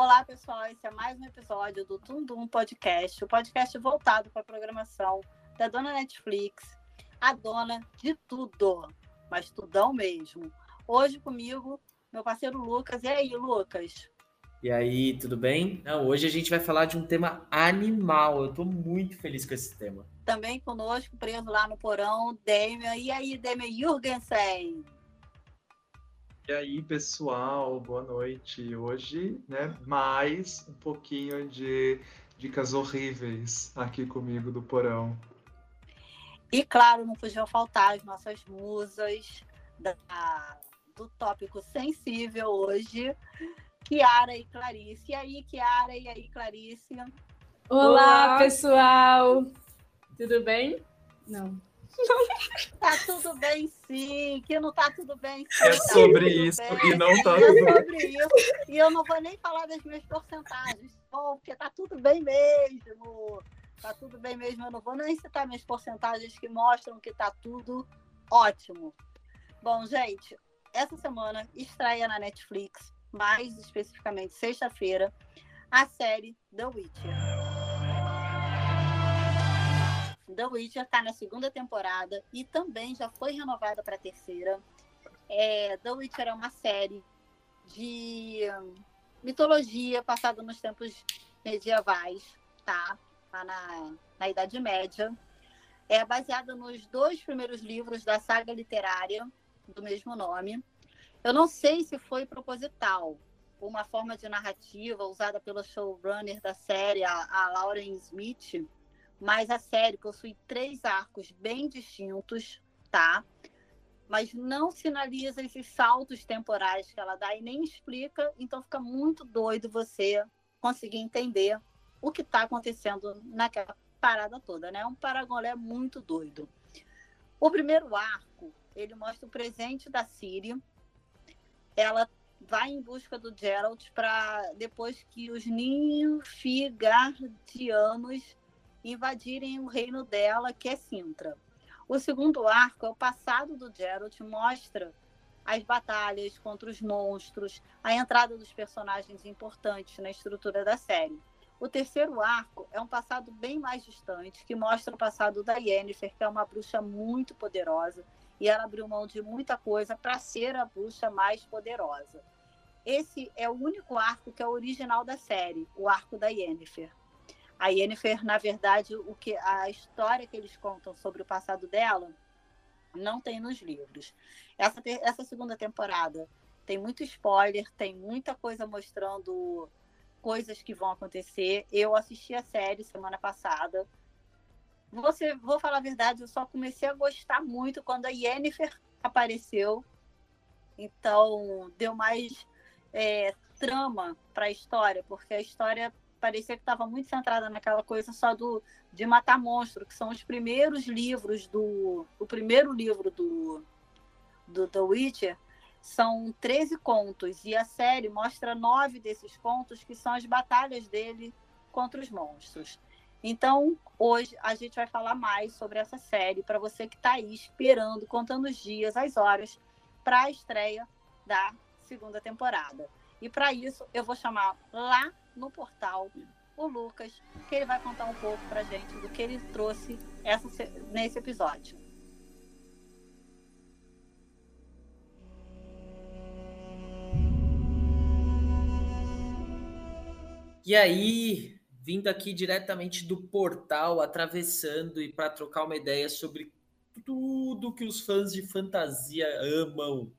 Olá, pessoal. Esse é mais um episódio do Tundum Podcast, o podcast voltado para a programação da dona Netflix, a dona de tudo, mas tudão mesmo. Hoje comigo, meu parceiro Lucas. E aí, Lucas? E aí, tudo bem? Não, hoje a gente vai falar de um tema animal. Eu estou muito feliz com esse tema. Também conosco, preso lá no porão, Demian. E aí, Demian Jurgensen? E aí, pessoal, boa noite. Hoje, né, mais um pouquinho de dicas horríveis aqui comigo do porão. E claro, não podia faltar as nossas musas da, do tópico sensível hoje, Kiara e Clarice. E aí, Kiara, e aí, Clarice? Olá, Olá, pessoal! Tudo bem? Não. Tá tudo bem, sim. Que não tá tudo bem, sim. É tá sobre isso bem. e não tá é tudo bem. É sobre isso. E eu não vou nem falar das minhas porcentagens, porque tá tudo bem mesmo. Tá tudo bem mesmo. Eu não vou nem citar minhas porcentagens que mostram que tá tudo ótimo. Bom, gente, essa semana estreia na Netflix, mais especificamente sexta-feira, a série The Witcher. The Witcher está na segunda temporada e também já foi renovada para a terceira. É, The Witcher é uma série de mitologia passada nos tempos medievais, tá? Lá na, na Idade Média. É baseada nos dois primeiros livros da saga literária do mesmo nome. Eu não sei se foi proposital, uma forma de narrativa usada pelo showrunner da série, a, a Lauren Smith, mas a série possui três arcos bem distintos, tá? Mas não sinaliza esses saltos temporais que ela dá e nem explica, então fica muito doido você conseguir entender o que está acontecendo naquela parada toda, né? É um paragolé muito doido. O primeiro arco, ele mostra o presente da Siri. Ela vai em busca do Geralt para depois que os Nilfgaardianos invadirem o reino dela, que é Sintra. O segundo arco é o passado do Geralt, mostra as batalhas contra os monstros, a entrada dos personagens importantes na estrutura da série. O terceiro arco é um passado bem mais distante, que mostra o passado da Yennefer, que é uma bruxa muito poderosa, e ela abriu mão de muita coisa para ser a bruxa mais poderosa. Esse é o único arco que é original da série, o arco da Yennefer. A Yennefer, na verdade, o que a história que eles contam sobre o passado dela não tem nos livros. Essa, essa segunda temporada tem muito spoiler, tem muita coisa mostrando coisas que vão acontecer. Eu assisti a série semana passada. Você, vou falar a verdade, eu só comecei a gostar muito quando a Yennefer apareceu. Então, deu mais é, trama para a história, porque a história parecia que estava muito centrada naquela coisa só do de matar monstro, que são os primeiros livros do o primeiro livro do do The Witcher são 13 contos e a série mostra nove desses contos que são as batalhas dele contra os monstros. Então, hoje a gente vai falar mais sobre essa série para você que está aí esperando, contando os dias, as horas para a estreia da segunda temporada. E para isso, eu vou chamar lá no portal o Lucas, que ele vai contar um pouco para gente do que ele trouxe essa, nesse episódio. E aí, vindo aqui diretamente do portal, atravessando e para trocar uma ideia sobre tudo que os fãs de fantasia amam.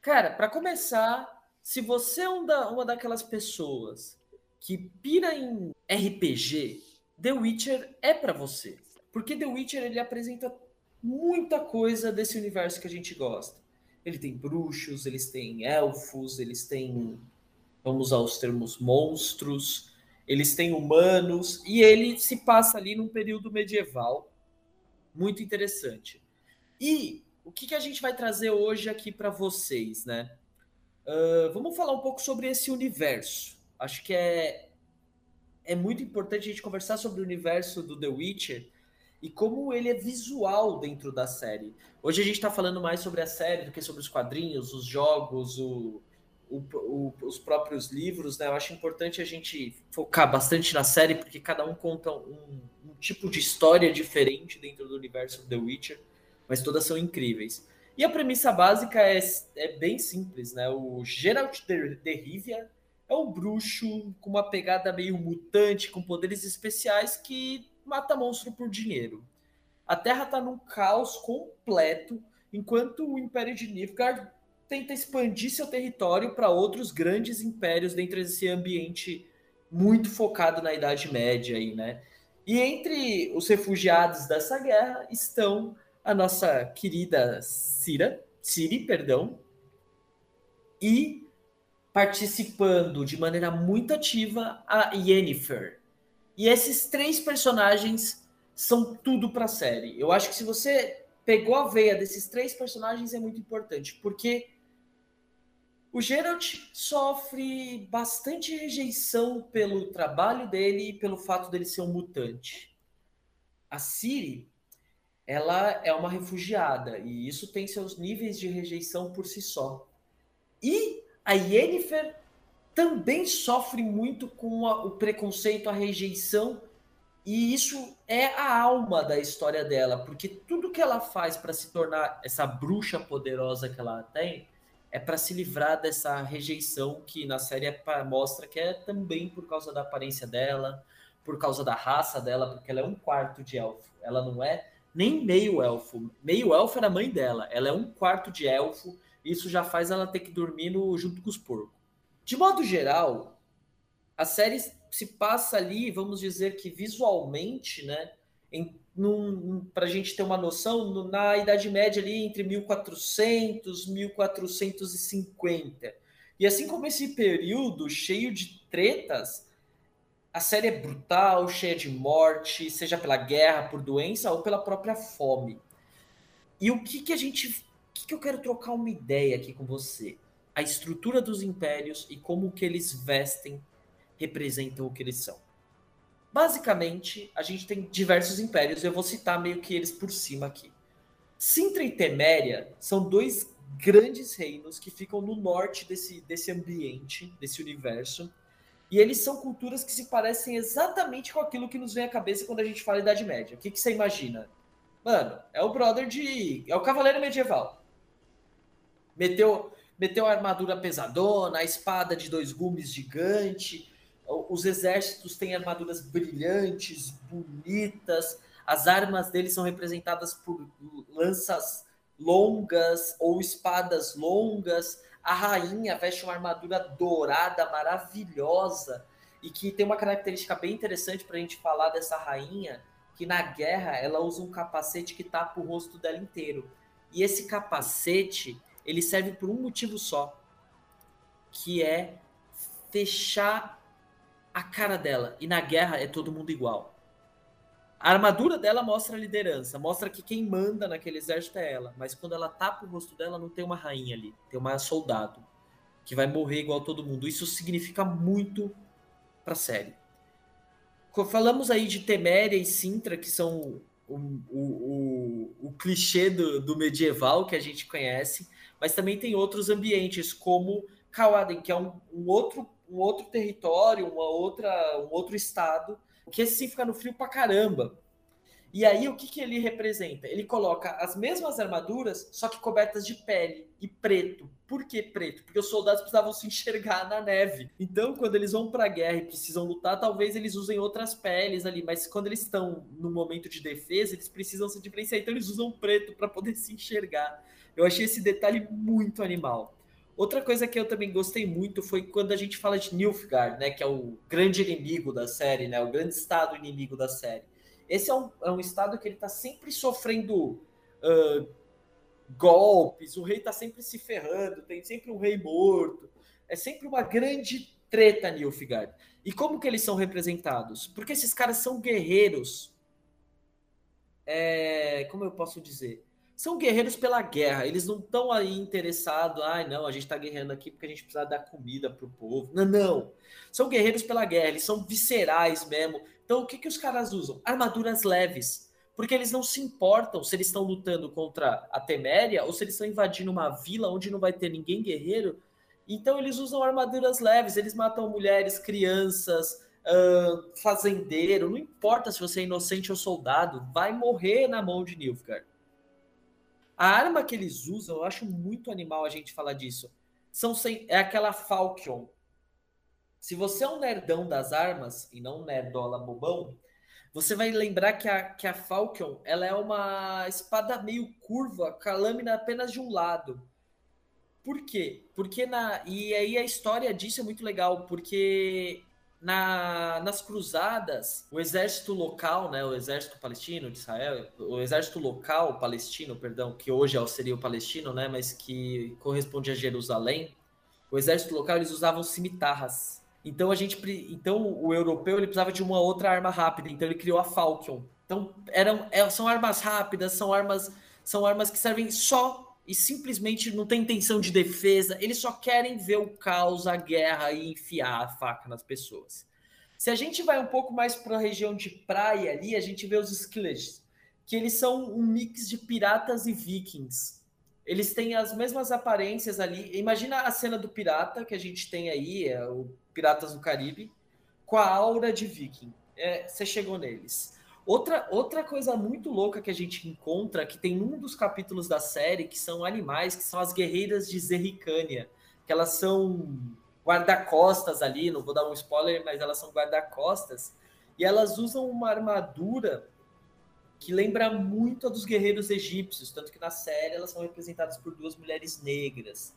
Cara, para começar, se você é uma daquelas pessoas que pira em RPG, The Witcher é para você. Porque The Witcher ele apresenta muita coisa desse universo que a gente gosta. Ele tem bruxos, eles têm elfos, eles têm, vamos usar os termos monstros, eles têm humanos, e ele se passa ali num período medieval muito interessante. E o que, que a gente vai trazer hoje aqui para vocês, né? Uh, vamos falar um pouco sobre esse universo. Acho que é, é muito importante a gente conversar sobre o universo do The Witcher e como ele é visual dentro da série. Hoje a gente está falando mais sobre a série do que sobre os quadrinhos, os jogos, o, o, o, os próprios livros, né? Eu acho importante a gente focar bastante na série, porque cada um conta um, um tipo de história diferente dentro do universo do The Witcher, mas todas são incríveis. E a premissa básica é, é bem simples, né? O Geralt de, de Rivia é um bruxo com uma pegada meio mutante, com poderes especiais que mata monstro por dinheiro. A Terra está num caos completo, enquanto o Império de Nilfgaard tenta expandir seu território para outros grandes impérios dentro desse ambiente muito focado na Idade Média aí, né? E entre os refugiados dessa guerra estão a nossa querida Cira, Ciri, perdão, e participando de maneira muito ativa a Yennefer. E esses três personagens são tudo para a série. Eu acho que se você pegou a veia desses três personagens é muito importante, porque o Geralt sofre bastante rejeição pelo trabalho dele e pelo fato dele ser um mutante. A Ciri, ela é uma refugiada e isso tem seus níveis de rejeição por si só. E a Yennefer também sofre muito com a, o preconceito, a rejeição, e isso é a alma da história dela, porque tudo que ela faz para se tornar essa bruxa poderosa que ela tem é para se livrar dessa rejeição que na série é mostra que é também por causa da aparência dela, por causa da raça dela, porque ela é um quarto de elfo. Ela não é nem meio elfo. Meio elfo era a mãe dela. Ela é um quarto de elfo. Isso já faz ela ter que dormir no, junto com os porcos. De modo geral, a série se passa ali, vamos dizer que visualmente, né? Para a gente ter uma noção, no, na Idade Média ali entre 1400 1450. E assim como esse período cheio de tretas, a série é brutal, cheia de morte, seja pela guerra, por doença ou pela própria fome. E o que, que a gente. Que, que eu quero trocar uma ideia aqui com você? A estrutura dos impérios e como que eles vestem representam o que eles são. Basicamente, a gente tem diversos impérios, eu vou citar meio que eles por cima aqui. Sintra e Teméria são dois grandes reinos que ficam no norte desse, desse ambiente, desse universo, e eles são culturas que se parecem exatamente com aquilo que nos vem à cabeça quando a gente fala Idade Média. O que, que você imagina? Mano, é o brother de. É o cavaleiro medieval. Meteu, meteu a armadura pesadona, a espada de dois gumes gigante, os exércitos têm armaduras brilhantes, bonitas, as armas deles são representadas por lanças longas ou espadas longas. A rainha veste uma armadura dourada maravilhosa e que tem uma característica bem interessante para a gente falar dessa rainha, que na guerra ela usa um capacete que tapa o rosto dela inteiro. E esse capacete, ele serve por um motivo só, que é fechar a cara dela. E na guerra é todo mundo igual. A armadura dela mostra a liderança, mostra que quem manda naquele exército é ela. Mas quando ela tapa o rosto dela, não tem uma rainha ali, tem uma soldado que vai morrer igual todo mundo. Isso significa muito pra série. Falamos aí de Teméria e Sintra, que são o, o, o, o clichê do, do, medieval que a gente conhece, mas também tem outros ambientes, como Kawaden, que é um, um outro um outro território, uma outra, um outro estado, que esse sim fica no frio pra caramba. E aí, o que, que ele representa? Ele coloca as mesmas armaduras, só que cobertas de pele e preto. Por que preto? Porque os soldados precisavam se enxergar na neve. Então, quando eles vão para a guerra e precisam lutar, talvez eles usem outras peles ali, mas quando eles estão no momento de defesa, eles precisam se diferenciar. Então, eles usam preto para poder se enxergar. Eu achei esse detalhe muito animal. Outra coisa que eu também gostei muito foi quando a gente fala de Nilfgaard, né, que é o grande inimigo da série, né, o grande estado inimigo da série. Esse é um, é um estado que ele está sempre sofrendo uh, golpes, o rei está sempre se ferrando, tem sempre um rei morto, é sempre uma grande treta Nilfgaard. E como que eles são representados? Porque esses caras são guerreiros. É, como eu posso dizer? são guerreiros pela guerra. Eles não estão aí interessados, ai, ah, não, a gente está guerreando aqui porque a gente precisa dar comida para o povo. Não, não. São guerreiros pela guerra, eles são viscerais mesmo. Então, o que, que os caras usam? Armaduras leves. Porque eles não se importam se eles estão lutando contra a Teméria ou se eles estão invadindo uma vila onde não vai ter ninguém guerreiro. Então eles usam armaduras leves, eles matam mulheres, crianças, uh, fazendeiro, não importa se você é inocente ou soldado, vai morrer na mão de Nilfgaard. A arma que eles usam, eu acho muito animal a gente falar disso. São sem, é aquela Falcon. Se você é um nerdão das armas e não um nerdola bobão, você vai lembrar que a, que a Falcon ela é uma espada meio curva, com a lâmina apenas de um lado. Por quê? Porque na. E aí a história disso é muito legal, porque na, nas cruzadas, o exército local, né, o exército palestino de Israel, o exército local palestino, perdão, que hoje é seria o palestino, né, mas que corresponde a Jerusalém, o exército local eles usavam cimitarras. Então a gente, então o europeu ele precisava de uma outra arma rápida, então ele criou a Falcon. Então eram, é, são armas rápidas, são armas, são armas que servem só e simplesmente não tem intenção de defesa, eles só querem ver o caos, a guerra e enfiar a faca nas pessoas. Se a gente vai um pouco mais para a região de praia ali, a gente vê os Skillets, que eles são um mix de piratas e vikings. Eles têm as mesmas aparências ali. Imagina a cena do pirata que a gente tem aí, é o Piratas do Caribe, com a aura de viking. É, você chegou neles. Outra, outra coisa muito louca que a gente encontra, que tem num dos capítulos da série, que são animais, que são as guerreiras de Zerricânia, que elas são guarda-costas ali, não vou dar um spoiler, mas elas são guarda-costas, e elas usam uma armadura que lembra muito a dos guerreiros egípcios, tanto que na série elas são representadas por duas mulheres negras.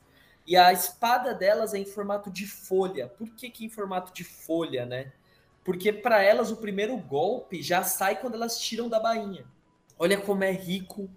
E a espada delas é em formato de folha. Por que, que em formato de folha, né? Porque para elas o primeiro golpe já sai quando elas tiram da bainha. Olha como é rico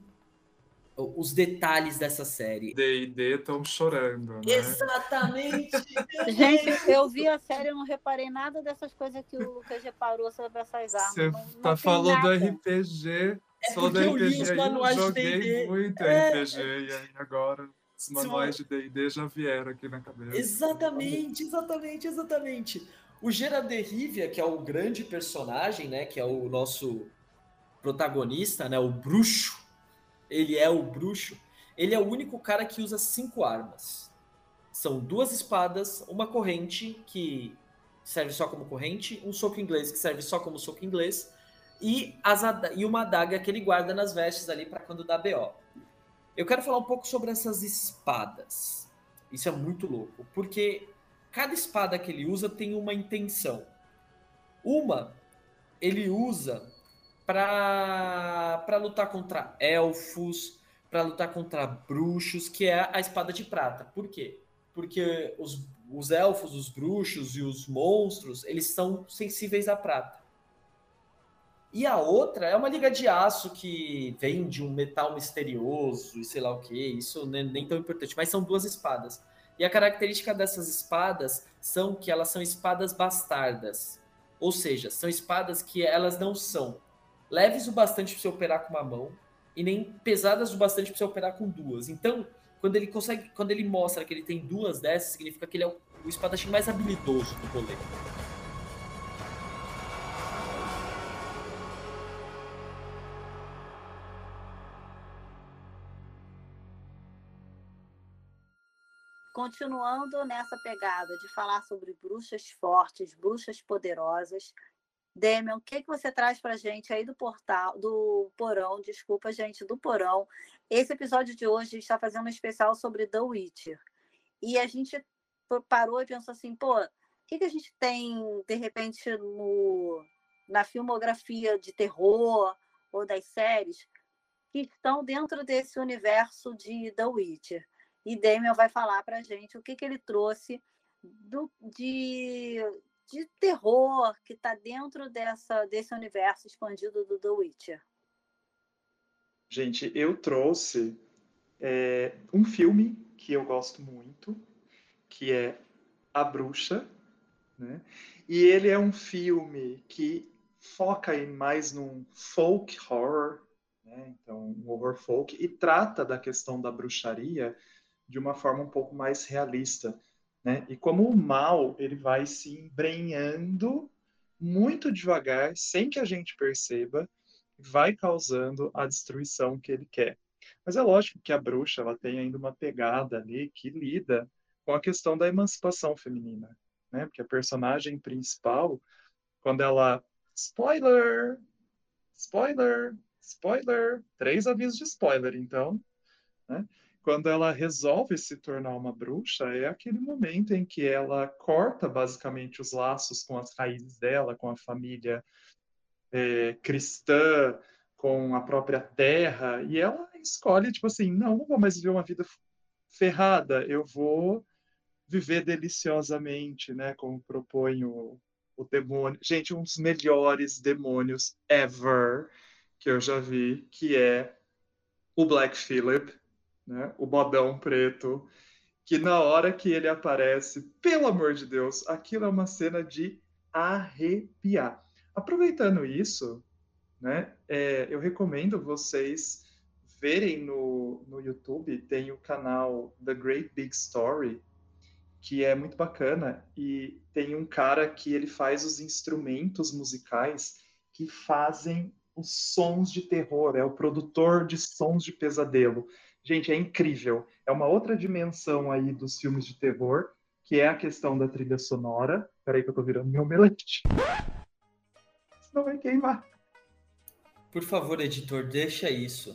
os detalhes dessa série. D e D estão chorando, né? Exatamente! Gente, eu vi a série e não reparei nada dessas coisas que o Lucas reparou sobre essas armas. Você não, tá falando do RPG. É só do RPG. Os manuais eu joguei muito é... RPG e aí agora os manuais de D&D já vieram aqui na cabeça. Exatamente, exatamente, exatamente. O Gerard de Rivia, que é o grande personagem, né, que é o nosso protagonista, né, o bruxo, ele é o bruxo, ele é o único cara que usa cinco armas. São duas espadas, uma corrente que serve só como corrente, um soco inglês que serve só como soco inglês e, as, e uma adaga que ele guarda nas vestes ali para quando dá BO. Eu quero falar um pouco sobre essas espadas. Isso é muito louco, porque cada espada que ele usa tem uma intenção. Uma ele usa para lutar contra elfos, para lutar contra bruxos, que é a espada de prata. Por quê? Porque os, os elfos, os bruxos e os monstros, eles são sensíveis à prata. E a outra é uma liga de aço que vem de um metal misterioso e sei lá o que, isso nem, nem tão importante, mas são duas espadas. E a característica dessas espadas são que elas são espadas bastardas. Ou seja, são espadas que elas não são leves o bastante para você operar com uma mão e nem pesadas o bastante para você operar com duas. Então, quando ele consegue, quando ele mostra que ele tem duas dessas, significa que ele é o, o espadachim mais habilidoso do rolê. Continuando nessa pegada de falar sobre bruxas fortes, bruxas poderosas, Demian, o que, que você traz para gente aí do portal, do porão, desculpa, gente, do porão. Esse episódio de hoje está fazendo um especial sobre The Witcher. E a gente parou e pensou assim, pô, o que, que a gente tem, de repente, no, na filmografia de terror ou das séries que estão dentro desse universo de The Witcher? E Damian vai falar para a gente o que, que ele trouxe do, de, de terror que está dentro dessa, desse universo expandido do The Witcher. Gente, eu trouxe é, um filme que eu gosto muito, que é A Bruxa, né? E ele é um filme que foca aí mais num folk horror, né? então um horror folk, e trata da questão da bruxaria de uma forma um pouco mais realista, né? E como o mal ele vai se embrenhando muito devagar, sem que a gente perceba, vai causando a destruição que ele quer. Mas é lógico que a bruxa ela tem ainda uma pegada ali que lida com a questão da emancipação feminina, né? Porque a personagem principal, quando ela spoiler, spoiler, spoiler, três avisos de spoiler, então, né? Quando ela resolve se tornar uma bruxa, é aquele momento em que ela corta basicamente os laços com as raízes dela, com a família é, cristã, com a própria terra, e ela escolhe, tipo assim, não, não vou mais viver uma vida ferrada, eu vou viver deliciosamente, né, como propõe o, o demônio. Gente, um dos melhores demônios ever que eu já vi, que é o Black Phillip, né, o bodão preto, que na hora que ele aparece, pelo amor de Deus, aquilo é uma cena de arrepiar. Aproveitando isso, né, é, eu recomendo vocês verem no, no YouTube, tem o canal The Great Big Story, que é muito bacana, e tem um cara que ele faz os instrumentos musicais que fazem os sons de terror, é o produtor de sons de pesadelo. Gente, é incrível. É uma outra dimensão aí dos filmes de terror, que é a questão da trilha sonora. Peraí que eu tô virando meu omelete. Senão vai queimar. Por favor, editor, deixa isso.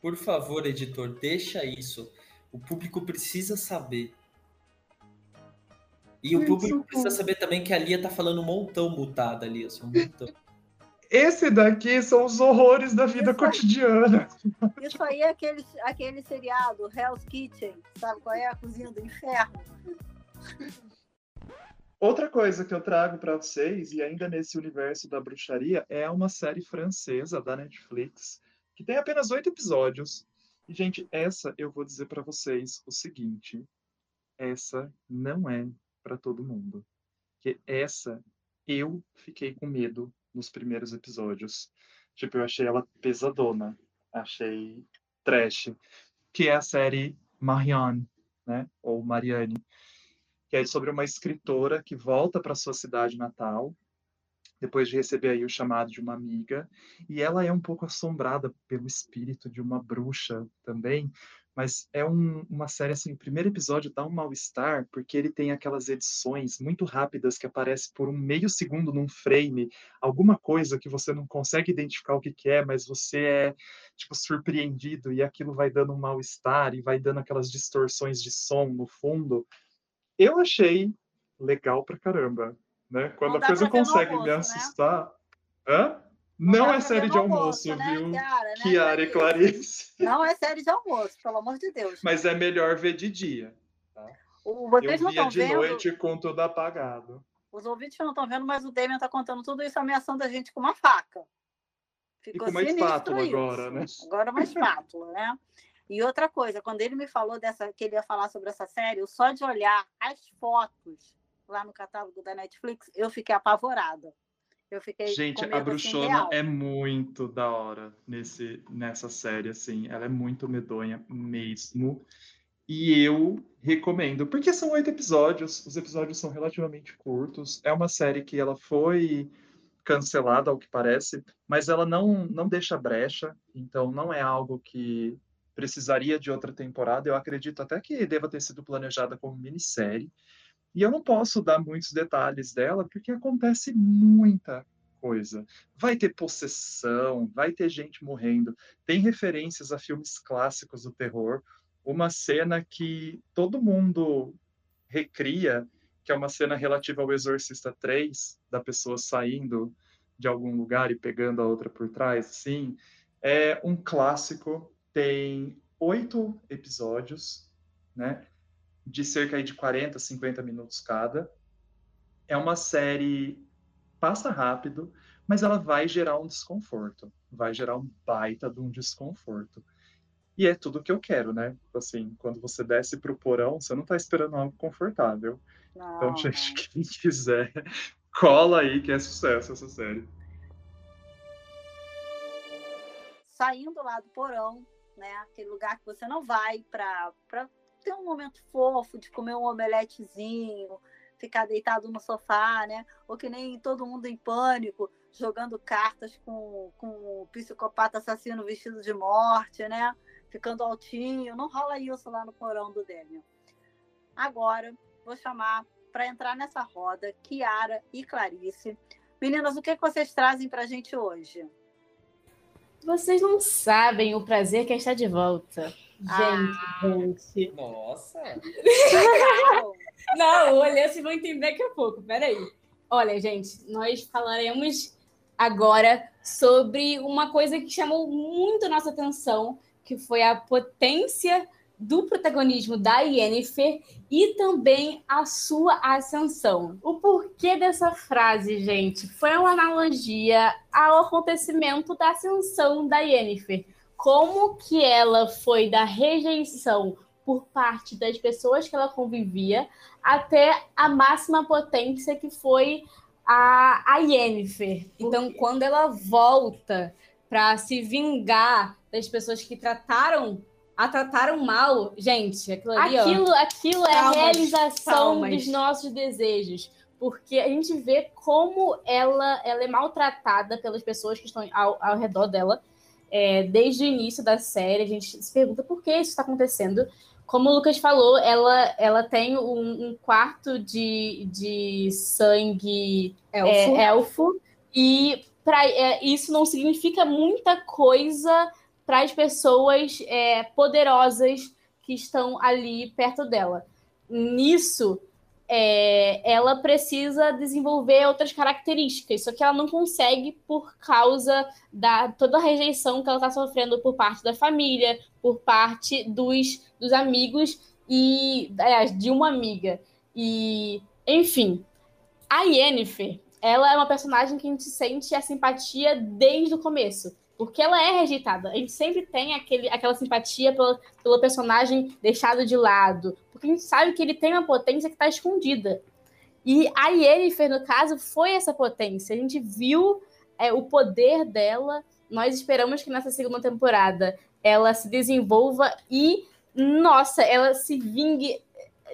Por favor, editor, deixa isso. O público precisa saber. E o público precisa saber também que a Lia tá falando um montão mutada ali, assim, um montão. Esse daqui são os horrores da vida Isso cotidiana. Isso aí é aquele, aquele seriado, Hell's Kitchen, sabe qual é? A cozinha do inferno. Outra coisa que eu trago para vocês, e ainda nesse universo da bruxaria, é uma série francesa da Netflix, que tem apenas oito episódios. E, gente, essa eu vou dizer para vocês o seguinte: essa não é para todo mundo. Que essa eu fiquei com medo nos primeiros episódios. Tipo, eu achei ela pesadona, achei trash, que é a série Marianne, né? Ou Marianne que é sobre uma escritora que volta para sua cidade natal, depois de receber aí o chamado de uma amiga, e ela é um pouco assombrada pelo espírito de uma bruxa também, mas é um, uma série assim, o primeiro episódio dá um mal-estar, porque ele tem aquelas edições muito rápidas que aparece por um meio segundo num frame, alguma coisa que você não consegue identificar o que, que é, mas você é, tipo, surpreendido, e aquilo vai dando um mal-estar, e vai dando aquelas distorções de som no fundo, eu achei legal pra caramba, né? Quando a coisa consegue almoço, me né? assustar. Hã? Não é série de almoço, almoço, né, viu? Né, Kiara e Clarice. Não é série de almoço, pelo amor de Deus. Mas é melhor ver de dia. O- Vocês eu não via de vendo, noite com tudo apagado. os ouvintes não estão vendo, mas o Damian está contando tudo isso ameaçando a gente com uma faca. Ficou com uma espátula isso. agora, né? Agora uma espátula, né? E outra coisa, quando ele me falou dessa, que ele ia falar sobre essa série, eu só de olhar as fotos lá no catálogo da Netflix, eu fiquei apavorada. Eu fiquei Gente, com a medo, assim, bruxona real. é muito da hora nesse, nessa série, assim. Ela é muito medonha mesmo. E eu recomendo, porque são oito episódios, os episódios são relativamente curtos. É uma série que ela foi cancelada, ao que parece, mas ela não, não deixa brecha, então não é algo que precisaria de outra temporada. Eu acredito até que deva ter sido planejada como minissérie. E eu não posso dar muitos detalhes dela, porque acontece muita coisa. Vai ter possessão, vai ter gente morrendo, tem referências a filmes clássicos do terror. Uma cena que todo mundo recria, que é uma cena relativa ao Exorcista 3, da pessoa saindo de algum lugar e pegando a outra por trás, assim, é um clássico, tem oito episódios, né? De cerca de 40, 50 minutos cada. É uma série passa rápido, mas ela vai gerar um desconforto, vai gerar um baita de um desconforto. E é tudo que eu quero, né? Assim, quando você desce para o porão, você não está esperando algo confortável. Não, Então, não. gente, quem quiser, cola aí que é sucesso essa série. saindo lá do porão, né? Aquele lugar que você não vai para ter um momento fofo de comer um omeletezinho, ficar deitado no sofá, né? Ou que nem todo mundo em pânico, jogando cartas com, com o psicopata assassino vestido de morte, né? Ficando altinho. Não rola isso lá no porão do Demian. Agora, vou chamar para entrar nessa roda Kiara e Clarice. Meninas, o que, que vocês trazem para a gente hoje? Vocês não sabem o prazer que é estar de volta. Gente, ah, gente. Nossa! não, olha, vocês vão entender daqui a pouco. Peraí. Olha, gente, nós falaremos agora sobre uma coisa que chamou muito nossa atenção, que foi a potência do protagonismo da Yennefer e também a sua ascensão. O porquê dessa frase, gente, foi uma analogia ao acontecimento da ascensão da Yennefer. Como que ela foi da rejeição por parte das pessoas que ela convivia até a máxima potência que foi a, a Yennefer. Então, quando ela volta para se vingar das pessoas que trataram a trataram mal, gente, aquilo ali, aquilo, ó, aquilo é a realização palmas. dos nossos desejos. Porque a gente vê como ela, ela é maltratada pelas pessoas que estão ao, ao redor dela. É, desde o início da série, a gente se pergunta por que isso está acontecendo. Como o Lucas falou, ela, ela tem um, um quarto de, de sangue elfo, é, elfo e pra, é, isso não significa muita coisa para as pessoas é, poderosas que estão ali perto dela. Nisso, é, ela precisa desenvolver outras características, só que ela não consegue por causa da toda a rejeição que ela está sofrendo por parte da família, por parte dos, dos amigos e aliás, de uma amiga. E, enfim, a Yennefer, ela é uma personagem que a gente sente a simpatia desde o começo porque ela é rejeitada. A gente sempre tem aquele, aquela simpatia pelo, pelo personagem deixado de lado, porque a gente sabe que ele tem uma potência que está escondida. E a Yennefer, no caso, foi essa potência. A gente viu é, o poder dela. Nós esperamos que nessa segunda temporada ela se desenvolva e, nossa, ela se vingue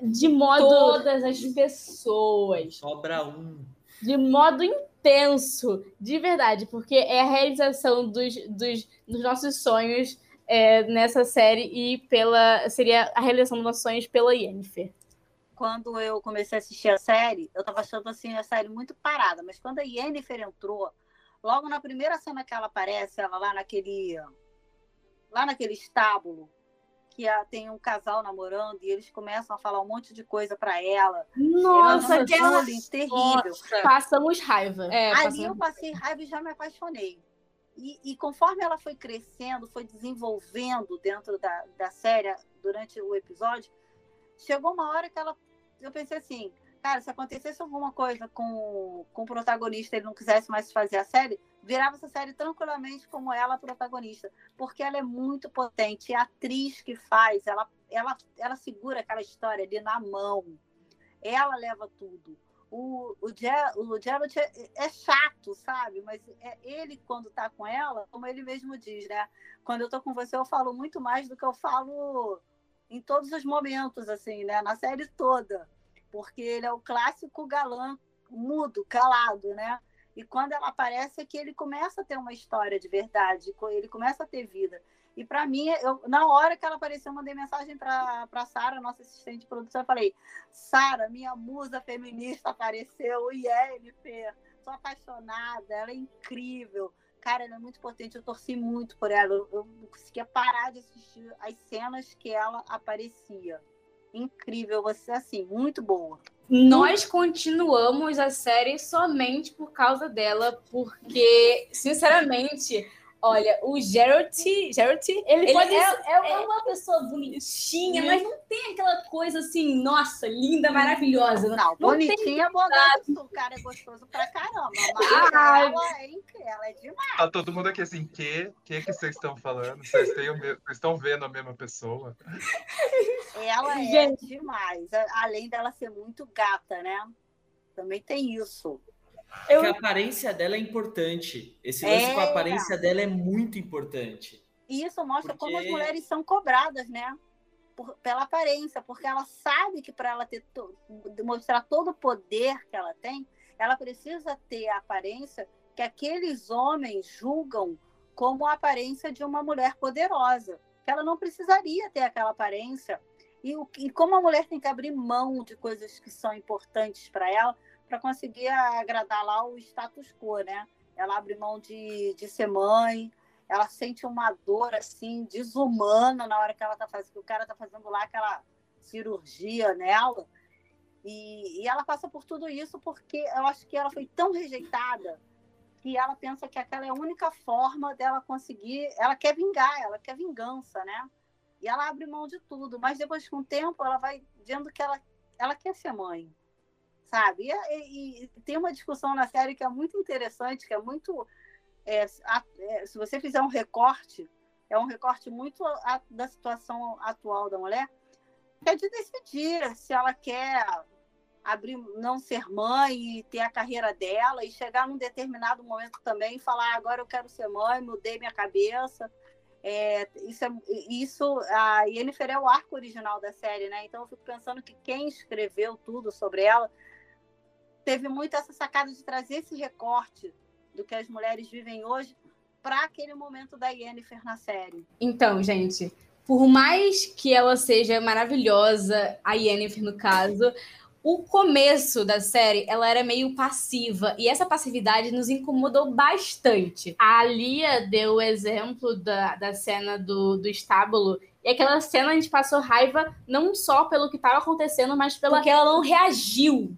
de modo. Todas as pessoas. Sobra um. De modo tenso, de verdade, porque é a realização dos, dos, dos nossos sonhos é, nessa série e pela seria a realização dos nossos sonhos pela Yennefer. Quando eu comecei a assistir a série, eu estava achando assim a série muito parada, mas quando a Yennefer entrou, logo na primeira cena que ela aparece, ela lá naquele lá naquele estábulo, que a, tem um casal namorando e eles começam a falar um monte de coisa para ela. Nossa, que bullying terrível. Passamos raiva. É, Ali passamos... eu passei raiva e já me apaixonei. E, e, conforme ela foi crescendo, foi desenvolvendo dentro da, da série durante o episódio, chegou uma hora que ela, eu pensei assim, cara, se acontecesse alguma coisa com, com o protagonista e ele não quisesse mais fazer a série, virava essa série tranquilamente como ela protagonista, porque ela é muito potente. E a atriz que faz, ela, ela, ela segura aquela história ali na mão. Ela leva tudo. O, o, Ger, o Gerald é, é, chato, sabe? Mas é ele, quando tá com ela, como ele mesmo diz, né? Quando eu tô com você, eu falo muito mais do que eu falo em todos os momentos, assim, né? Na série toda. Porque ele é o clássico galã mudo, calado, né? E quando ela aparece é que ele começa a ter uma história de verdade, ele começa a ter vida. E para mim, eu, na hora que ela apareceu, eu mandei mensagem para Sara, nossa assistente de produção, eu falei: Sara, minha musa feminista apareceu, e ILP, sou apaixonada, ela é incrível. Cara, ela é muito potente, eu torci muito por ela. Eu, eu não conseguia parar de assistir as cenas que ela aparecia. Incrível, você assim, muito boa. Nós continuamos a série somente por causa dela, porque, sinceramente, Olha, o Geralt, Geralt ele, ele pode é, é, é, uma pessoa bonitinha, mas não tem aquela coisa assim, nossa, linda, maravilhosa. Não, não bonitinha, bonita, o cara é gostoso pra caramba, mas ela, é, ela é demais. Tá todo mundo aqui assim, que que que vocês estão falando? Vocês, têm o mesmo, vocês estão vendo a mesma pessoa? Ela é Gente. demais, além dela ser muito gata, né? Também tem isso. Eu... Que a aparência dela é importante. Esse lance é... com a aparência dela é muito importante. E isso mostra porque... como as mulheres são cobradas, né? Por, pela aparência, porque ela sabe que para ela ter to, mostrar todo o poder que ela tem, ela precisa ter a aparência que aqueles homens julgam como a aparência de uma mulher poderosa. Que ela não precisaria ter aquela aparência E, o, e como a mulher tem que abrir mão de coisas que são importantes para ela para conseguir agradar lá o status quo, né? Ela abre mão de, de ser mãe, ela sente uma dor assim desumana na hora que ela tá fazendo, que o cara tá fazendo lá aquela cirurgia nela. E, e ela passa por tudo isso porque eu acho que ela foi tão rejeitada que ela pensa que aquela é a única forma dela conseguir. Ela quer vingar, ela quer vingança, né? E ela abre mão de tudo, mas depois, com o tempo, ela vai vendo que ela, ela quer ser mãe, sabe? E, e, e tem uma discussão na série que é muito interessante, que é muito. É, é, se você fizer um recorte, é um recorte muito a, da situação atual da mulher, é de decidir se ela quer abrir, não ser mãe e ter a carreira dela e chegar num determinado momento também e falar ah, agora eu quero ser mãe, mudei minha cabeça. É, isso, é, isso, a Yennefer é o arco original da série, né? Então eu fico pensando que quem escreveu tudo sobre ela teve muito essa sacada de trazer esse recorte do que as mulheres vivem hoje para aquele momento da Yennefer na série. Então, gente, por mais que ela seja maravilhosa, a Yennefer no caso, o começo da série, ela era meio passiva, e essa passividade nos incomodou bastante. A Lia deu o exemplo da, da cena do, do estábulo, e aquela cena a gente passou raiva não só pelo que estava acontecendo, mas pela que ela não reagiu.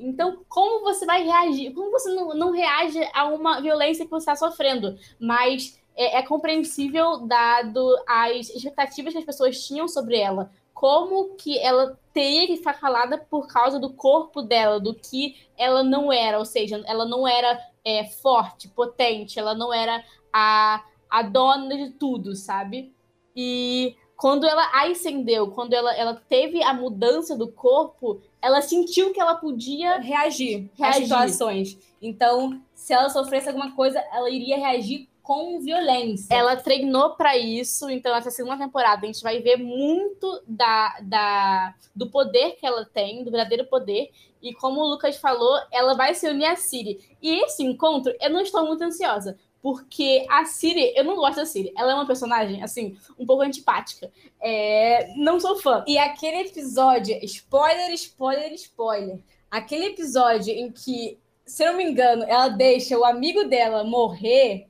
Então, como você vai reagir? Como você não, não reage a uma violência que você está sofrendo? Mas é, é compreensível dado as expectativas que as pessoas tinham sobre ela como que ela teria que ficar calada por causa do corpo dela, do que ela não era, ou seja, ela não era é, forte, potente, ela não era a, a dona de tudo, sabe? E quando ela ascendeu, quando ela, ela teve a mudança do corpo, ela sentiu que ela podia reagir, reagir. às situações. Então, se ela sofresse alguma coisa, ela iria reagir com violência. Ela treinou para isso, então essa segunda temporada a gente vai ver muito da, da, do poder que ela tem, do verdadeiro poder. E como o Lucas falou, ela vai se unir a Siri. E esse encontro, eu não estou muito ansiosa, porque a Siri, eu não gosto da Siri. Ela é uma personagem, assim, um pouco antipática. É, não sou fã. E aquele episódio, spoiler, spoiler, spoiler. Aquele episódio em que, se eu não me engano, ela deixa o amigo dela morrer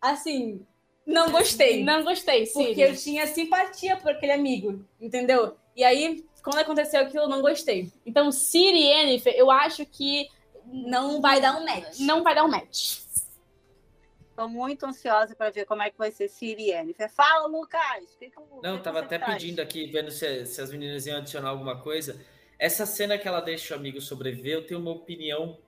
assim, não gostei. Não gostei, sim. Porque eu tinha simpatia por aquele amigo, entendeu? E aí, quando aconteceu aquilo, eu não gostei. Então, Siri e Yennefer, eu acho que não vai dar um match. Não vai dar um match. Estou muito ansiosa para ver como é que vai ser Siri e Yennefer. Fala, Lucas! Que que, não, que tava até traz? pedindo aqui, vendo se, se as meninas iam adicionar alguma coisa. Essa cena que ela deixa o amigo sobreviver, eu tenho uma opinião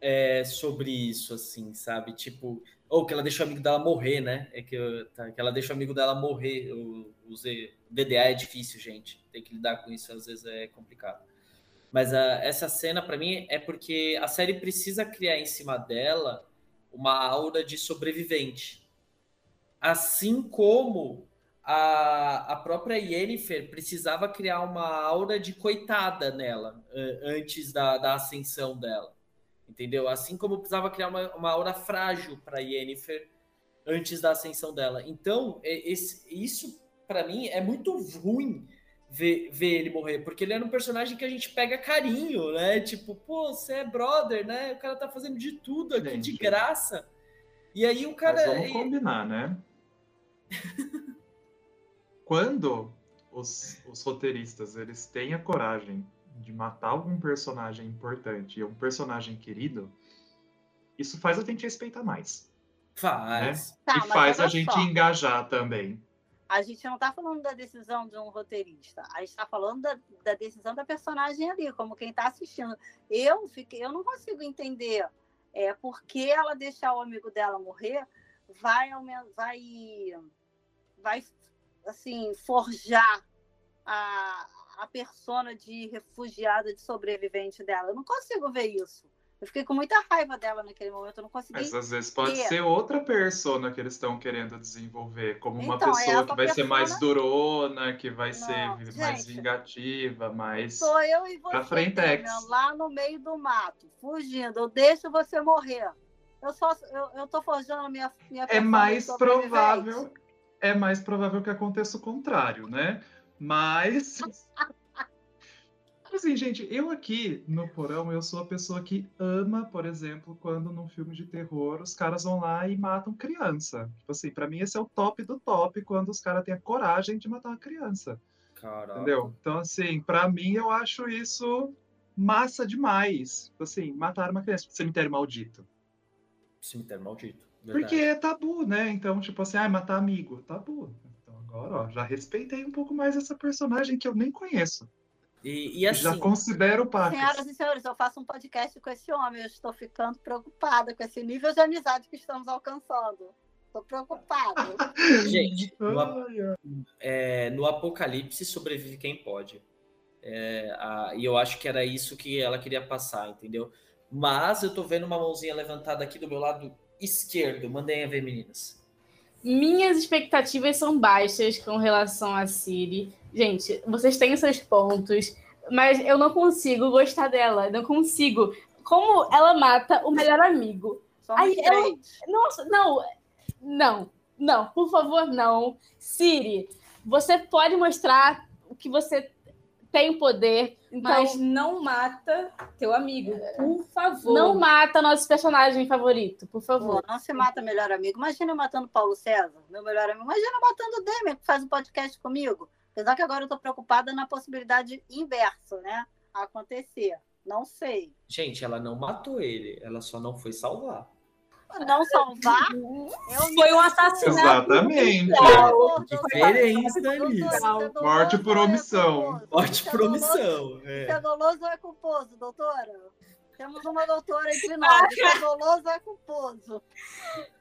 é, sobre isso, assim, sabe? Tipo, ou que ela deixa o amigo dela morrer, né? É que, tá, que ela deixa o amigo dela morrer. O, o DDA é difícil, gente. Tem que lidar com isso, às vezes é complicado. Mas a, essa cena, para mim, é porque a série precisa criar em cima dela uma aura de sobrevivente. Assim como a, a própria Yennefer precisava criar uma aura de coitada nela, antes da, da ascensão dela entendeu? Assim como precisava criar uma, uma aura frágil para Yennefer antes da ascensão dela. Então, é, esse, isso para mim é muito ruim ver, ver ele morrer, porque ele era um personagem que a gente pega carinho, né? Tipo, pô, você é brother, né? O cara tá fazendo de tudo aqui gente, de graça. E aí o cara. Mas vamos combinar, né? Quando os, os roteiristas eles têm a coragem de matar algum personagem importante e um personagem querido, isso faz a gente respeitar mais. Faz. Né? Tá, e faz a gente só. engajar também. A gente não está falando da decisão de um roteirista, a gente está falando da, da, decisão da personagem ali, como quem está assistindo. Eu fiquei, eu não consigo entender é, por que ela deixar o amigo dela morrer vai, vai, vai assim, forjar a, a persona de refugiada, de sobrevivente dela. Eu não consigo ver isso. Eu fiquei com muita raiva dela naquele momento, eu não consegui. Mas às vezes pode ser outra persona que eles estão querendo desenvolver, como uma então, pessoa que vai persona... ser mais durona, que vai não, ser gente, mais vingativa, mais. Sou eu e você, frente lá no meio do mato, fugindo. Eu deixo você morrer. Eu só eu, eu tô forjando a minha, minha É mais provável. É mais provável que aconteça o contrário, né? Mas. Assim, gente, eu aqui no porão, eu sou a pessoa que ama, por exemplo, quando num filme de terror os caras vão lá e matam criança. Tipo assim, pra mim esse é o top do top quando os caras têm a coragem de matar uma criança. Caraca. Entendeu? Então, assim, pra mim eu acho isso massa demais. Tipo Assim, matar uma criança. Cemitério maldito. Cemitério maldito. verdade. Porque é tabu, né? Então, tipo assim, ah, matar amigo. Tabu. Então agora, ó, já respeitei um pouco mais essa personagem que eu nem conheço. E, e assim, já considero pacas. Senhoras e senhores, eu faço um podcast com esse homem. Eu estou ficando preocupada com esse nível de amizade que estamos alcançando. Estou preocupada. gente, no, é, no apocalipse sobrevive quem pode. É, a- e eu acho que era isso que ela queria passar, entendeu? Mas eu tô vendo uma mãozinha levantada aqui do meu lado esquerdo. Mandem a ver, meninas. Minhas expectativas são baixas com relação a Siri. Gente, vocês têm seus pontos, mas eu não consigo gostar dela. Não consigo. Como ela mata o melhor amigo? Somos eu- três. Nossa, não, não, não, por favor, não. Siri, você pode mostrar que você tem poder, então Mas não mata teu amigo, por favor. não mata nosso personagem favorito, por favor. não se mata melhor amigo. Imagina eu matando Paulo César, meu melhor amigo. Imagina eu matando o Demian, que faz um podcast comigo. Apesar que agora eu tô preocupada na possibilidade inversa, né? Acontecer. Não sei. Gente, ela não matou ele, ela só não foi salvar. Não salvar, eu Foi um assassinato. Exatamente. Diferença é doloso Morte por é omissão. Morte é por doloso- omissão. É. é doloso ou é culposo, doutora? Temos uma doutora entre nós. É doloso ou é culposo?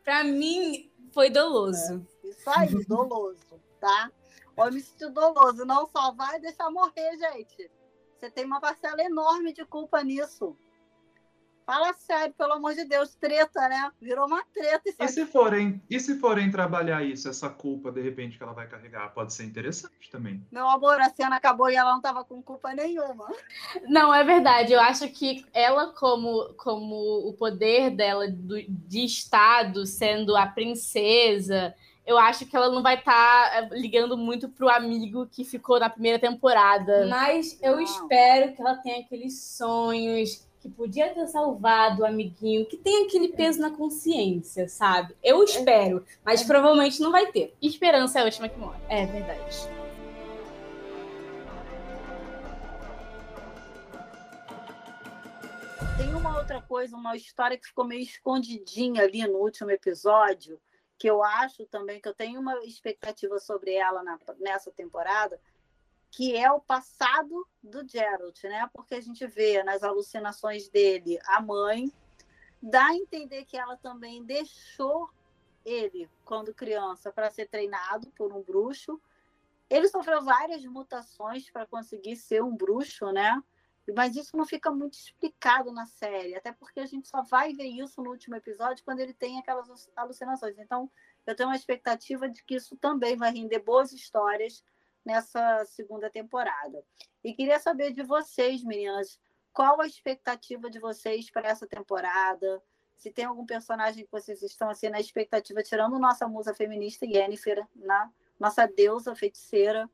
Pra mim, foi doloso. Isso aí, doloso, tá? Homicídio doloso. Não salvar e deixar morrer, gente. Você tem uma parcela enorme de culpa nisso. Fala sério, pelo amor de Deus. Treta, né? Virou uma treta isso E aqui. se forem, e se forem trabalhar isso, essa culpa, de repente, que ela vai carregar, pode ser interessante também. Meu amor, a cena acabou e ela não tava com culpa nenhuma. Não, é verdade. Eu acho que ela, como, como o poder dela do- de Estado, sendo a princesa, eu acho que ela não vai estar ligando muito pro amigo que ficou na primeira temporada. Mas eu Não. espero que ela tenha aqueles sonhos, que podia ter salvado o amiguinho, que tem aquele peso na consciência, sabe? Eu espero, mas provavelmente não vai ter. Esperança é a última que morre. É verdade. Tem uma outra coisa, uma história que ficou meio escondidinha ali no último episódio, que eu acho também que eu tenho uma expectativa sobre ela na- nessa temporada, que é o passado do Geralt, né? Porque a gente vê nas alucinações dele a mãe, dá a entender que ela também deixou ele quando criança para ser treinado por um bruxo. Ele sofreu várias mutações para conseguir ser um bruxo, né? Mas isso não fica muito explicado na série, até porque a gente só vai ver isso no último episódio quando ele tem aquelas alucinações. Então, eu tenho uma expectativa de que isso também vai render boas histórias nessa segunda temporada. E queria saber de vocês, meninas, qual a expectativa de vocês para essa temporada? Se tem algum personagem que vocês estão assim na expectativa, tirando nossa musa feminista Yennefer, na nossa deusa feiticeira,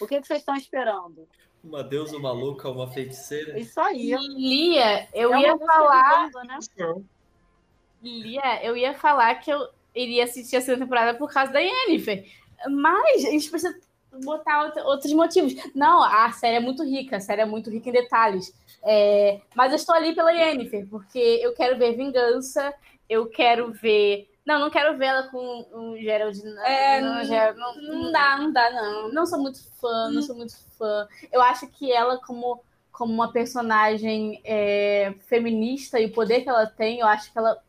o que, que vocês estão esperando? Uma deusa, uma louca, uma feiticeira. Isso aí. Lia, eu É ia falar. né? Lia, eu ia falar que eu iria assistir a segunda temporada por causa da Yennefer. Mas a gente precisa botar outros motivos. Não, a série é muito rica, a série é muito rica em detalhes. É, mas eu estou ali pela Yennefer, porque eu quero ver vingança, eu quero ver. Não, não quero ver ela com o Gerald. não, É, não, Gerald, não, Não dá, não dá, não. não sou muito fã, não sou muito fã. Eu acho que ela, como, como uma personagem é, feminista e o poder que ela tem, eu acho que ela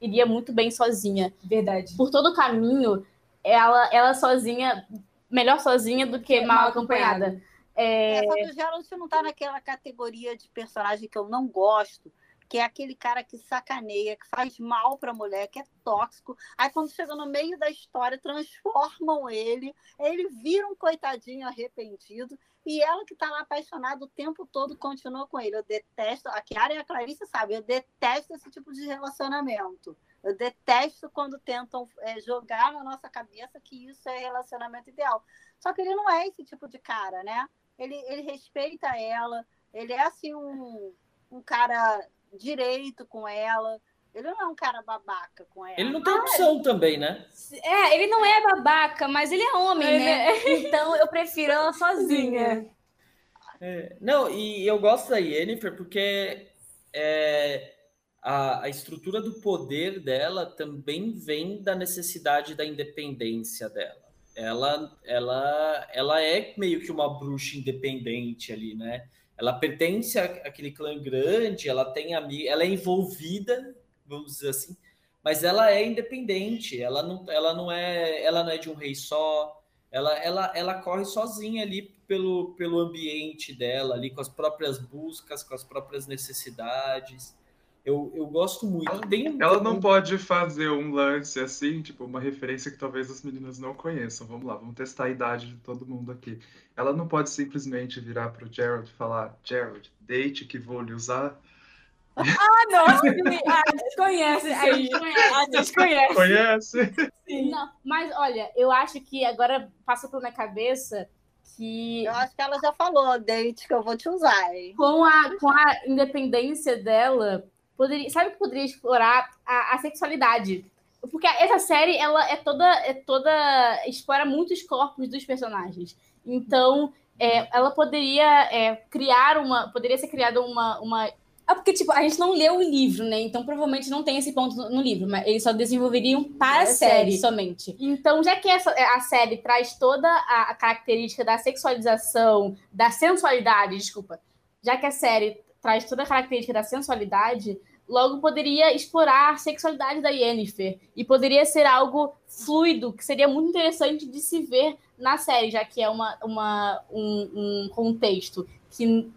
iria muito bem sozinha. Verdade. Por todo o caminho, ela, ela sozinha, melhor sozinha do que mal acompanhada. É, É, só que o Geralt não tá naquela categoria de personagem que eu não gosto, que é aquele cara que sacaneia, que faz mal pra mulher, que é tóxico. Aí quando chega no meio da história, transformam ele, ele vira um coitadinho arrependido, e ela que tá lá apaixonada o tempo todo continua com ele. Eu detesto, a Kiara e a Clarice sabem, eu detesto esse tipo de relacionamento. Eu detesto quando tentam é, jogar na nossa cabeça que isso é relacionamento ideal. Só que ele não é esse tipo de cara, né? Ele, ele respeita ela, ele é assim um, um cara direito com ela. Ele não é um cara babaca com ela. Ele não tem opção ah, também, né? É, ele não é babaca, mas ele é homem, ele né? É... Então eu prefiro ela sozinha. É, não, e eu gosto da Yennefer porque é, a, a estrutura do poder dela também vem da necessidade da independência dela. Ela, ela, ela é meio que uma bruxa independente ali, né? Ela pertence àquele clã grande, ela tem ela é envolvida, vamos dizer assim, mas ela é independente, ela não, ela não é, ela não é de um rei só, ela, ela, ela corre sozinha ali pelo, pelo ambiente dela, ali com as próprias buscas, com as próprias necessidades. Eu, eu gosto muito. Ela, Tem ela não pode fazer um lance assim, tipo, uma referência que talvez as meninas não conheçam. Vamos lá, vamos testar a idade de todo mundo aqui. Ela não pode simplesmente virar pro Gerald e falar: Gerald, deite que vou lhe usar. Ah, nossa, a gente conhece A gente conhece. Conhece? Sim. Não, mas olha, eu acho que agora passa pela minha cabeça que. Eu acho que ela já falou, deite que eu vou te usar. Hein? Com a, com a independência dela, poderia, sabe que poderia explorar a, a, sexualidade. Porque essa série, ela é toda, é toda. explora muitos corpos dos personagens. Então, é, ela poderia é, criar uma. Poderia ser criada uma, uma. É porque, tipo, a gente não leu o livro, né? Então, provavelmente não tem esse ponto no, livro, mas eles só desenvolveriam para é a série, série somente. Então, já que essa, a série traz toda a, a característica da sexualização, da sensualidade, desculpa, já que a série traz toda a característica da sensualidade, logo poderia explorar a sexualidade da Yennefer. E poderia ser algo fluido, que seria muito interessante de se ver na série, já que é uma, uma, um, um contexto que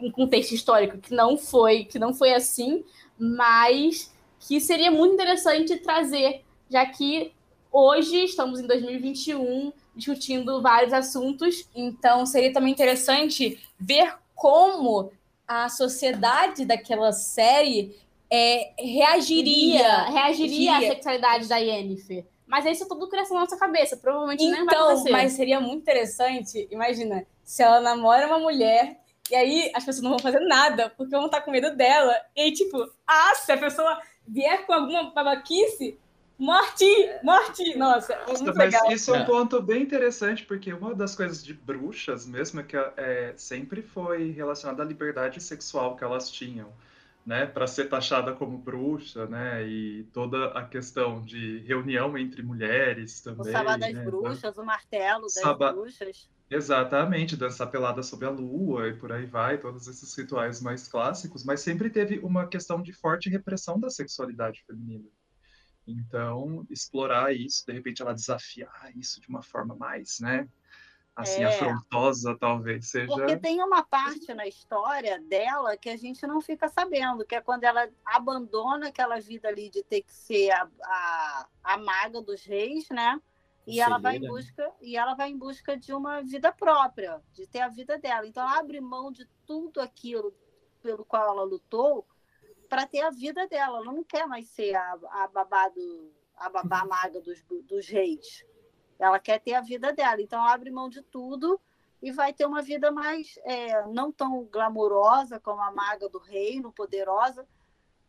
um contexto histórico que não foi que não foi assim, mas que seria muito interessante trazer, já que hoje estamos em 2021 discutindo vários assuntos, então seria também interessante ver como a sociedade daquela série é, reagiria, reagiria à sexualidade da Yennefer. Mas isso é tudo criação na nossa cabeça. Provavelmente então, nem vai então, acontecer. Mas seria muito interessante, imagina, se ela namora uma mulher e aí as pessoas não vão fazer nada, porque vão estar com medo dela. E aí, tipo, ah, se a pessoa vier com alguma babaquice, morte, morte. Nossa, é muito Nossa, legal. Isso é um ponto bem interessante, porque uma das coisas de bruxas mesmo é que é, sempre foi relacionada à liberdade sexual que elas tinham né, para ser taxada como bruxa, né, e toda a questão de reunião entre mulheres também. O Sabá das né, Bruxas, o Martelo das. Bruxas. Exatamente, dançar pelada sob a lua e por aí vai, todos esses rituais mais clássicos, mas sempre teve uma questão de forte repressão da sexualidade feminina. Então, explorar isso, de repente ela desafiar isso de uma forma mais, né, assim, é. afrontosa, talvez seja. Porque tem uma parte na história dela que a gente não fica sabendo, que é quando ela abandona aquela vida ali de ter que ser a, a, a maga dos reis, né? E ela vai em né? busca e ela vai em busca de uma vida própria, de ter a vida dela. Então ela abre mão de tudo aquilo pelo qual ela lutou para ter a vida dela. Ela não quer mais ser a, a babá do, a babá maga dos, dos reis. Ela quer ter a vida dela, então abre mão de tudo e vai ter uma vida mais é, não tão glamourosa como a maga do reino, poderosa,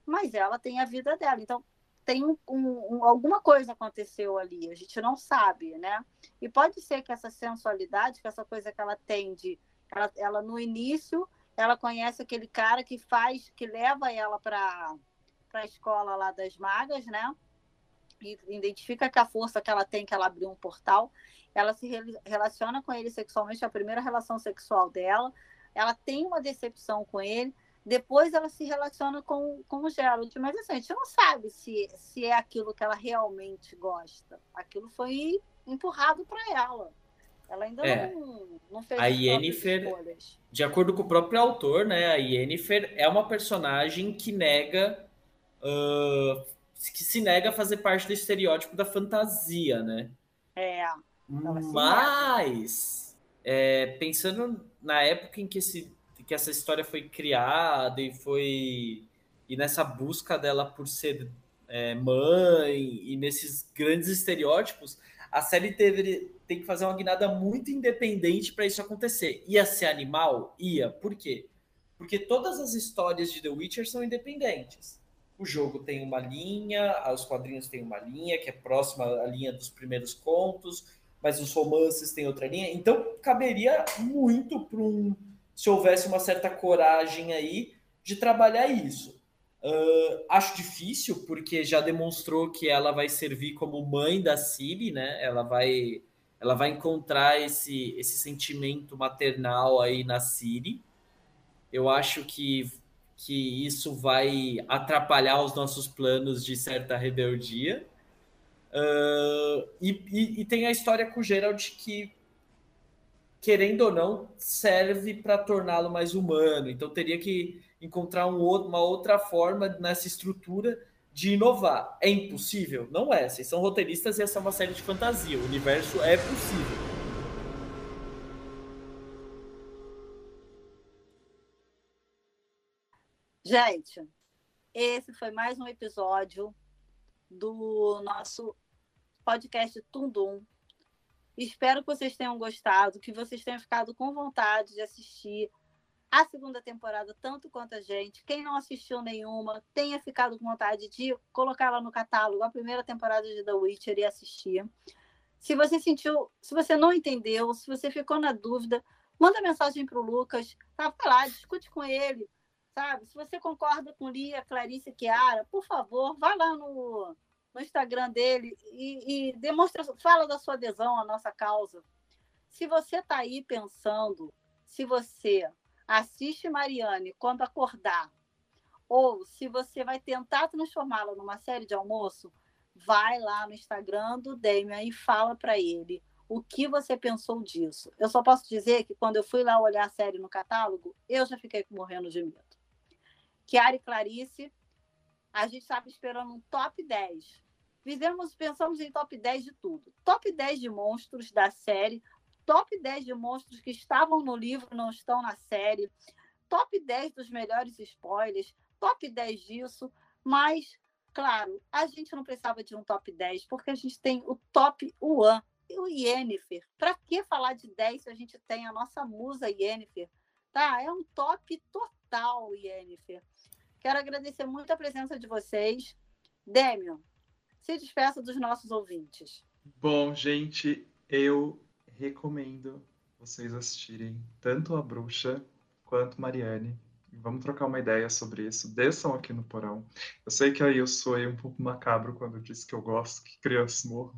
mas ela tem a vida dela. Então tem um, um, alguma coisa aconteceu ali, a gente não sabe, né? E pode ser que essa sensualidade, que essa coisa que ela tem de, ela, ela no início ela conhece aquele cara que faz, que leva ela para para a escola lá das magas, né? Identifica que a força que ela tem, que ela abriu um portal, ela se relaciona com ele sexualmente, é a primeira relação sexual dela, ela tem uma decepção com ele, depois ela se relaciona com, com o Gerald, mas assim, a gente não sabe se, se é aquilo que ela realmente gosta. Aquilo foi empurrado para ela. Ela ainda é. não, não fez a Yennefer, escolhas. de acordo com o próprio autor, né, a Yennefer é uma personagem que nega uh, que se nega a fazer parte do estereótipo da fantasia, né? É. Mas, é, pensando na época em que, esse, que essa história foi criada e foi. E nessa busca dela por ser é, mãe e nesses grandes estereótipos, a série teve, tem que fazer uma guinada muito independente para isso acontecer. Ia ser animal? Ia. Por quê? Porque todas as histórias de The Witcher são independentes. O jogo tem uma linha, os quadrinhos têm uma linha que é próxima à linha dos primeiros contos, mas os romances têm outra linha. Então, caberia muito para um. Se houvesse uma certa coragem aí de trabalhar isso. Uh, acho difícil, porque já demonstrou que ela vai servir como mãe da Ciri, né? Ela vai, ela vai encontrar esse, esse sentimento maternal aí na Ciri. Eu acho que, que isso vai atrapalhar os nossos planos de certa rebeldia. Uh, e, e, e, tem a história com o Gerald que, querendo ou não, serve para torná-lo mais humano. Então teria que encontrar um outro, uma outra forma nessa estrutura de inovar. É impossível? Não é. Vocês são roteiristas e essa é uma série de fantasia. O universo é possível. Gente, esse foi mais um episódio do nosso podcast Tundum. Espero que vocês tenham gostado, que vocês tenham ficado com vontade de assistir a segunda temporada tanto quanto a gente. Quem não assistiu nenhuma, tenha ficado com vontade de colocar ela no catálogo, a primeira temporada de The Witcher e assistir. Se você sentiu, se você não entendeu, se você ficou na dúvida, manda mensagem para o Lucas, tá? Vai lá, discute com ele, sabe? Se você concorda com Lia, Clarice Chiara, por favor, vá lá no, no Instagram dele e, e demonstra, fala da sua adesão à nossa causa. Se você está aí pensando, se você assiste Mariane quando acordar, ou se você vai tentar transformá-la numa série de almoço, vai lá no Instagram do Damian e fala para ele o que você pensou disso. Eu só posso dizer que quando eu fui lá olhar a série no catálogo, eu já fiquei morrendo de medo. Chiara e Clarice, a gente estava esperando um top 10. Fizemos, pensamos em top 10 de tudo. Top 10 de monstros da série, top 10 de monstros que estavam no livro não estão na série, top 10 dos melhores spoilers, top 10 disso, mas, claro, a gente não precisava de um top 10, porque a gente tem o top 1 e o Yennefer. Para que falar de 10 se a gente tem a nossa musa Yennefer? Tá? É um top total, Yennefer. Quero agradecer muito a presença de vocês. Demion, se despeça dos nossos ouvintes. Bom, gente, eu recomendo vocês assistirem tanto a Bruxa quanto Mariane. Vamos trocar uma ideia sobre isso. Desçam aqui no porão. Eu sei que aí eu sou um pouco macabro quando eu disse que eu gosto que crianças morram.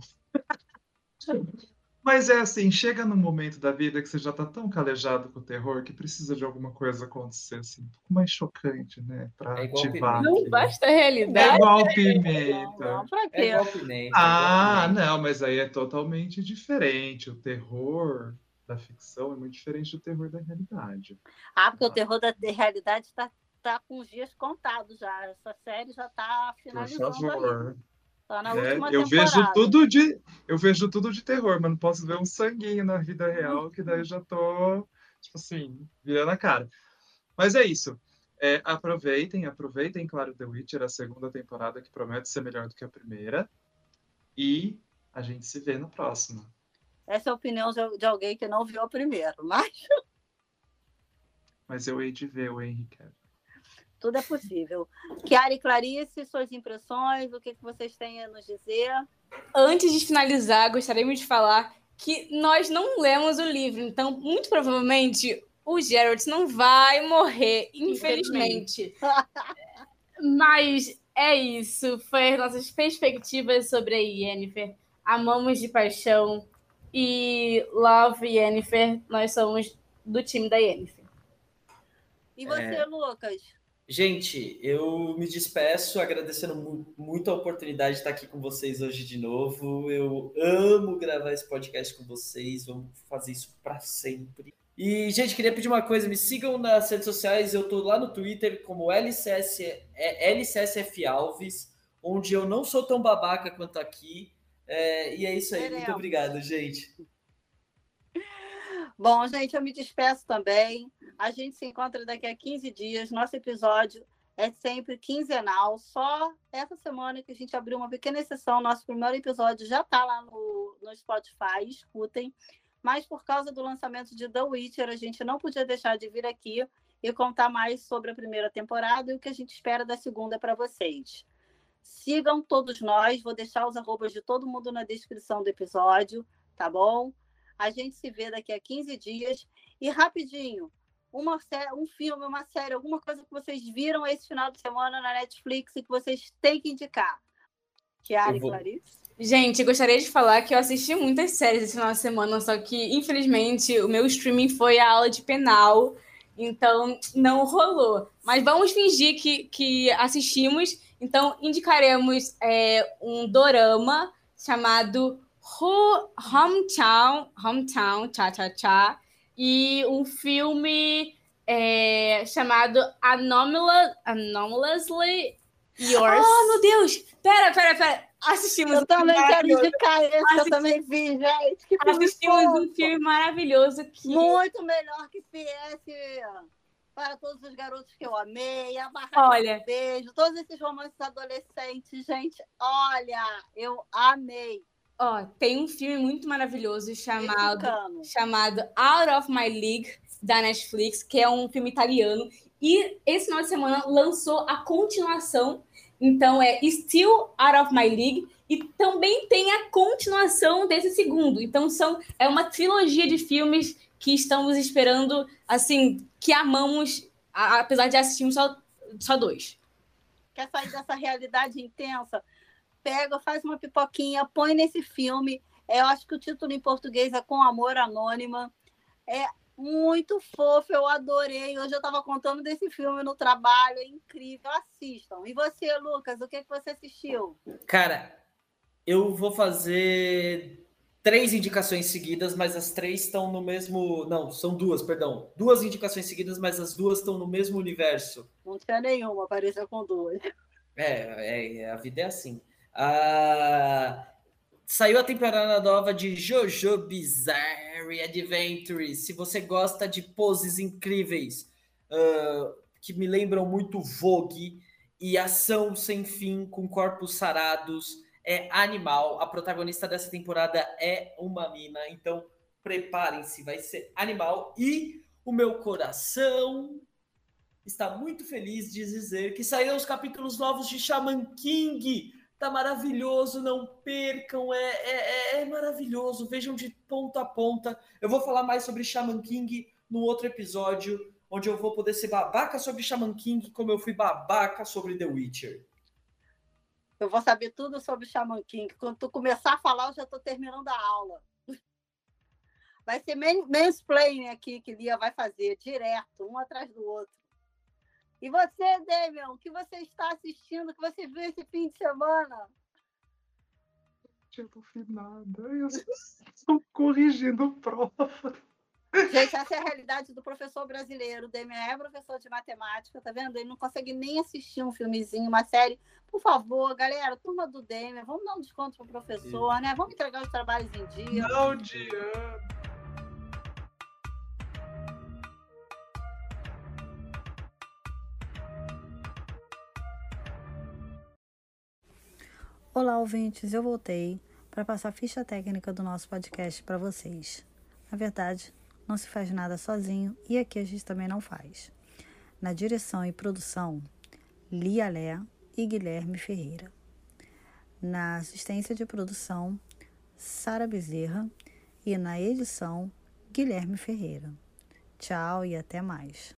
Mas é assim, chega num momento da vida que você já está tão calejado com o terror que precisa de alguma coisa acontecer assim, um pouco mais chocante, né? Para é ativar. Não basta a realidade. É igual pimenta. Não, pra quê? É igual pimenta. Ah, não, mas aí é totalmente diferente. O terror da ficção é muito diferente do terror da realidade. Ah, porque ah. o terror da realidade está tá com os dias contados já. Essa série já está finalizando. Por favor. Ali. Tá na é, eu vejo tudo de eu vejo tudo de terror, mas não posso ver um sanguinho na vida real, que daí já tô tipo assim, virando a cara. Mas é isso. É, aproveitem, aproveitem, claro, The Witcher, a segunda temporada que promete ser melhor do que a primeira. E a gente se vê na próxima. Essa é a opinião de alguém que não viu a primeira, mas. Mas eu hei de ver o Henrique tudo é possível. Chiara e Clarice, suas impressões, o que, que vocês têm a nos dizer? Antes de finalizar, gostaríamos de falar que nós não lemos o livro, então, muito provavelmente, o Geralt não vai morrer, infelizmente. Mas é isso, foi as nossas perspectivas sobre a Yennefer. Amamos de paixão e Love Yennefer, nós somos do time da Yennefer. E você, é... Lucas? Gente, eu me despeço agradecendo muito a oportunidade de estar aqui com vocês hoje de novo. Eu amo gravar esse podcast com vocês, vamos fazer isso para sempre. E, gente, queria pedir uma coisa: me sigam nas redes sociais. Eu tô lá no Twitter como LCS, é, LCSF Alves, onde eu não sou tão babaca quanto aqui. É, e é isso aí. Muito obrigado, gente. Bom, gente, eu me despeço também. A gente se encontra daqui a 15 dias. Nosso episódio é sempre quinzenal. Só essa semana que a gente abriu uma pequena exceção, nosso primeiro episódio já está lá no, no Spotify, escutem. Mas por causa do lançamento de The Witcher, a gente não podia deixar de vir aqui e contar mais sobre a primeira temporada e o que a gente espera da segunda para vocês. Sigam todos nós, vou deixar os arrobas de todo mundo na descrição do episódio, tá bom? A gente se vê daqui a 15 dias. E rapidinho, uma um filme, uma série, alguma coisa que vocês viram esse final de semana na Netflix e que vocês têm que indicar. Kiara vou... e Clarice? Gente, gostaria de falar que eu assisti muitas séries esse final de semana, só que, infelizmente, o meu streaming foi a aula de penal, então não rolou. Mas vamos fingir que, que assistimos, então indicaremos é, um dorama chamado Hometown, Hometown, Cha Cha Cha, e um filme é, chamado Anomalous, Anomalously Yours. Oh, meu Deus! Pera, pera, pera. Assistimos eu um também quero indicar esse, Assistimos... eu também vi, gente. Que Assistimos um filme maravilhoso que... Muito melhor que PS para todos os garotos que eu amei, a Barra olha, Beijo, todos esses romances adolescentes, gente, olha, eu amei. Ó, tem um filme muito maravilhoso chamado, chamado Out of My League, da Netflix, que é um filme italiano. E esse final de semana lançou a continuação. Então é Still Out of My League. E também tem a continuação desse segundo. Então são, é uma trilogia de filmes que estamos esperando, assim, que amamos, apesar de assistirmos só, só dois. Quer sair dessa realidade intensa? Pega, faz uma pipoquinha, põe nesse filme. Eu acho que o título em português é Com Amor Anônima. É muito fofo, eu adorei. Hoje eu estava contando desse filme no trabalho, é incrível. Assistam. E você, Lucas, o que, é que você assistiu? Cara, eu vou fazer três indicações seguidas, mas as três estão no mesmo. Não, são duas, perdão. Duas indicações seguidas, mas as duas estão no mesmo universo. Não tinha nenhuma, apareceu com duas. É, é, a vida é assim. Uh, saiu a temporada nova de Jojo Bizarre Adventure. Se você gosta de poses incríveis uh, que me lembram muito Vogue e ação sem fim com corpos sarados, é animal. A protagonista dessa temporada é uma mina, então preparem-se, vai ser animal. E o meu coração está muito feliz de dizer que saíram os capítulos novos de Shaman King Tá maravilhoso, não percam, é, é, é, é, maravilhoso. Vejam de ponta a ponta. Eu vou falar mais sobre Shaman King no outro episódio, onde eu vou poder ser babaca sobre Shaman King, como eu fui babaca sobre The Witcher. Eu vou saber tudo sobre Shaman King. Quando tu começar a falar, eu já estou terminando a aula. Vai ser mansplaining aqui que Lia vai fazer, direto, um atrás do outro. E você, Damian, o que você está assistindo, o que você viu esse fim de semana? Eu não vi nada. Eu estou corrigindo prova. Gente, essa é a realidade do professor brasileiro. O Demian é professor de matemática, tá vendo? Ele não consegue nem assistir um filmezinho, uma série. Por favor, galera, turma do Demian, vamos dar um desconto pro professor, né? Vamos entregar os trabalhos em dia. Não, Diana. Olá, ouvintes, eu voltei para passar a ficha técnica do nosso podcast para vocês. Na verdade, não se faz nada sozinho e aqui a gente também não faz. Na direção e produção, Lia Lé e Guilherme Ferreira. Na assistência de produção, Sara Bezerra e na edição, Guilherme Ferreira. Tchau e até mais.